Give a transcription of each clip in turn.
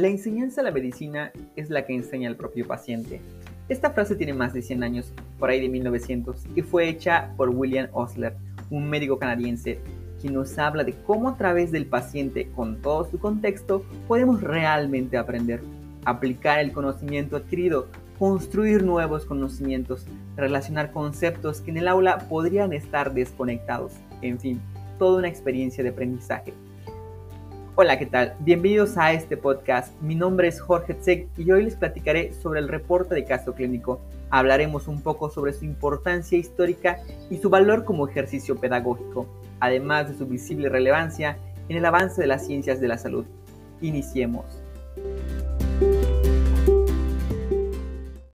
La enseñanza de la medicina es la que enseña al propio paciente. Esta frase tiene más de 100 años, por ahí de 1900, y fue hecha por William Osler, un médico canadiense, quien nos habla de cómo a través del paciente, con todo su contexto, podemos realmente aprender, aplicar el conocimiento adquirido, construir nuevos conocimientos, relacionar conceptos que en el aula podrían estar desconectados, en fin, toda una experiencia de aprendizaje. Hola, ¿qué tal? Bienvenidos a este podcast. Mi nombre es Jorge Tsek y hoy les platicaré sobre el reporte de caso clínico. Hablaremos un poco sobre su importancia histórica y su valor como ejercicio pedagógico, además de su visible relevancia en el avance de las ciencias de la salud. Iniciemos.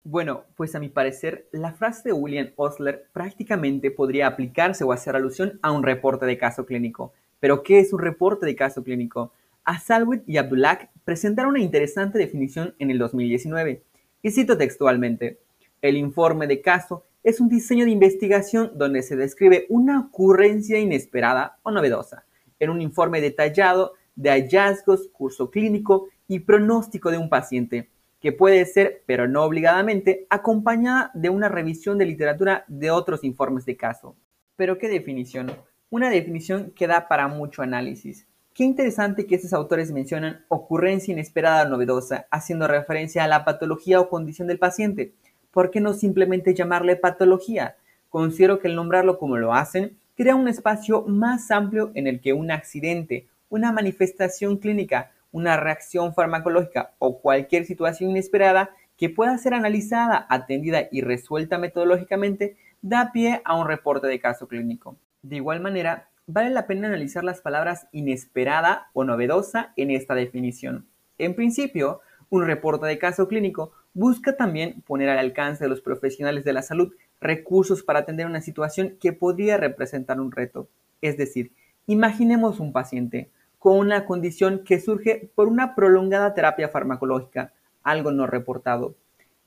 Bueno, pues a mi parecer, la frase de William Osler prácticamente podría aplicarse o hacer alusión a un reporte de caso clínico pero, ¿qué es un reporte de caso clínico? Asalwit y Abdullah presentaron una interesante definición en el 2019. Y cito textualmente, el informe de caso es un diseño de investigación donde se describe una ocurrencia inesperada o novedosa, en un informe detallado de hallazgos, curso clínico y pronóstico de un paciente, que puede ser, pero no obligadamente, acompañada de una revisión de literatura de otros informes de caso. Pero ¿qué definición? Una definición que da para mucho análisis. Qué interesante que estos autores mencionan ocurrencia inesperada o novedosa, haciendo referencia a la patología o condición del paciente. ¿Por qué no simplemente llamarle patología? Considero que el nombrarlo como lo hacen crea un espacio más amplio en el que un accidente, una manifestación clínica, una reacción farmacológica o cualquier situación inesperada que pueda ser analizada, atendida y resuelta metodológicamente da pie a un reporte de caso clínico. De igual manera, vale la pena analizar las palabras inesperada o novedosa en esta definición. En principio, un reporte de caso clínico busca también poner al alcance de los profesionales de la salud recursos para atender una situación que podría representar un reto. Es decir, imaginemos un paciente con una condición que surge por una prolongada terapia farmacológica, algo no reportado.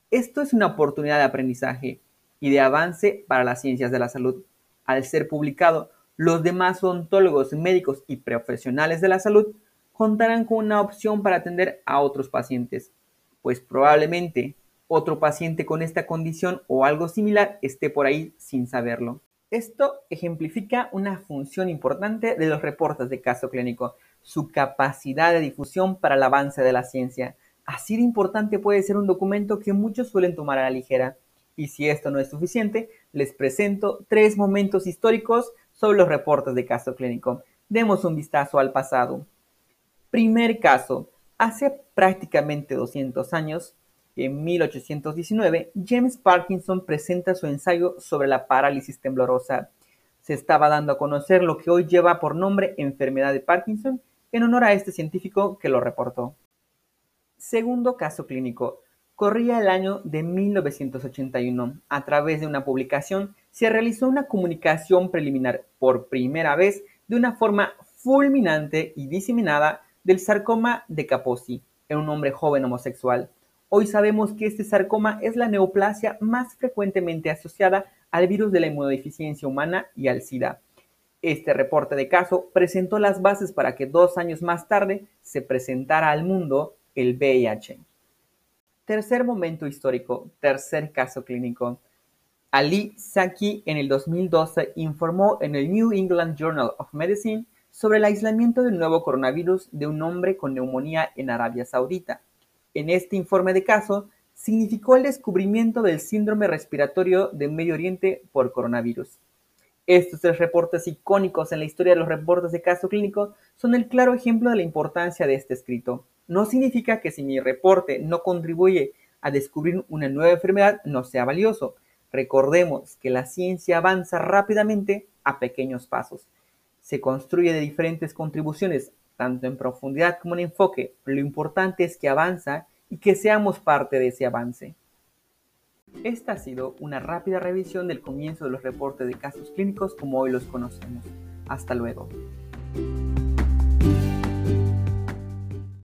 Esto es una oportunidad de aprendizaje y de avance para las ciencias de la salud al ser publicado, los demás odontólogos, médicos y profesionales de la salud contarán con una opción para atender a otros pacientes, pues probablemente otro paciente con esta condición o algo similar esté por ahí sin saberlo. Esto ejemplifica una función importante de los reportes de caso clínico, su capacidad de difusión para el avance de la ciencia. Así de importante puede ser un documento que muchos suelen tomar a la ligera. Y si esto no es suficiente, les presento tres momentos históricos sobre los reportes de caso clínico. Demos un vistazo al pasado. Primer caso. Hace prácticamente 200 años, en 1819, James Parkinson presenta su ensayo sobre la parálisis temblorosa. Se estaba dando a conocer lo que hoy lleva por nombre enfermedad de Parkinson en honor a este científico que lo reportó. Segundo caso clínico. Corría el año de 1981. A través de una publicación se realizó una comunicación preliminar por primera vez de una forma fulminante y diseminada del sarcoma de Kaposi en un hombre joven homosexual. Hoy sabemos que este sarcoma es la neoplasia más frecuentemente asociada al virus de la inmunodeficiencia humana y al SIDA. Este reporte de caso presentó las bases para que dos años más tarde se presentara al mundo el VIH. Tercer momento histórico, tercer caso clínico. Ali Saki en el 2012 informó en el New England Journal of Medicine sobre el aislamiento del nuevo coronavirus de un hombre con neumonía en Arabia Saudita. En este informe de caso, significó el descubrimiento del síndrome respiratorio de Medio Oriente por coronavirus. Estos tres reportes icónicos en la historia de los reportes de caso clínico son el claro ejemplo de la importancia de este escrito no significa que si mi reporte no contribuye a descubrir una nueva enfermedad no sea valioso. Recordemos que la ciencia avanza rápidamente a pequeños pasos. Se construye de diferentes contribuciones, tanto en profundidad como en enfoque. Lo importante es que avanza y que seamos parte de ese avance. Esta ha sido una rápida revisión del comienzo de los reportes de casos clínicos como hoy los conocemos. Hasta luego.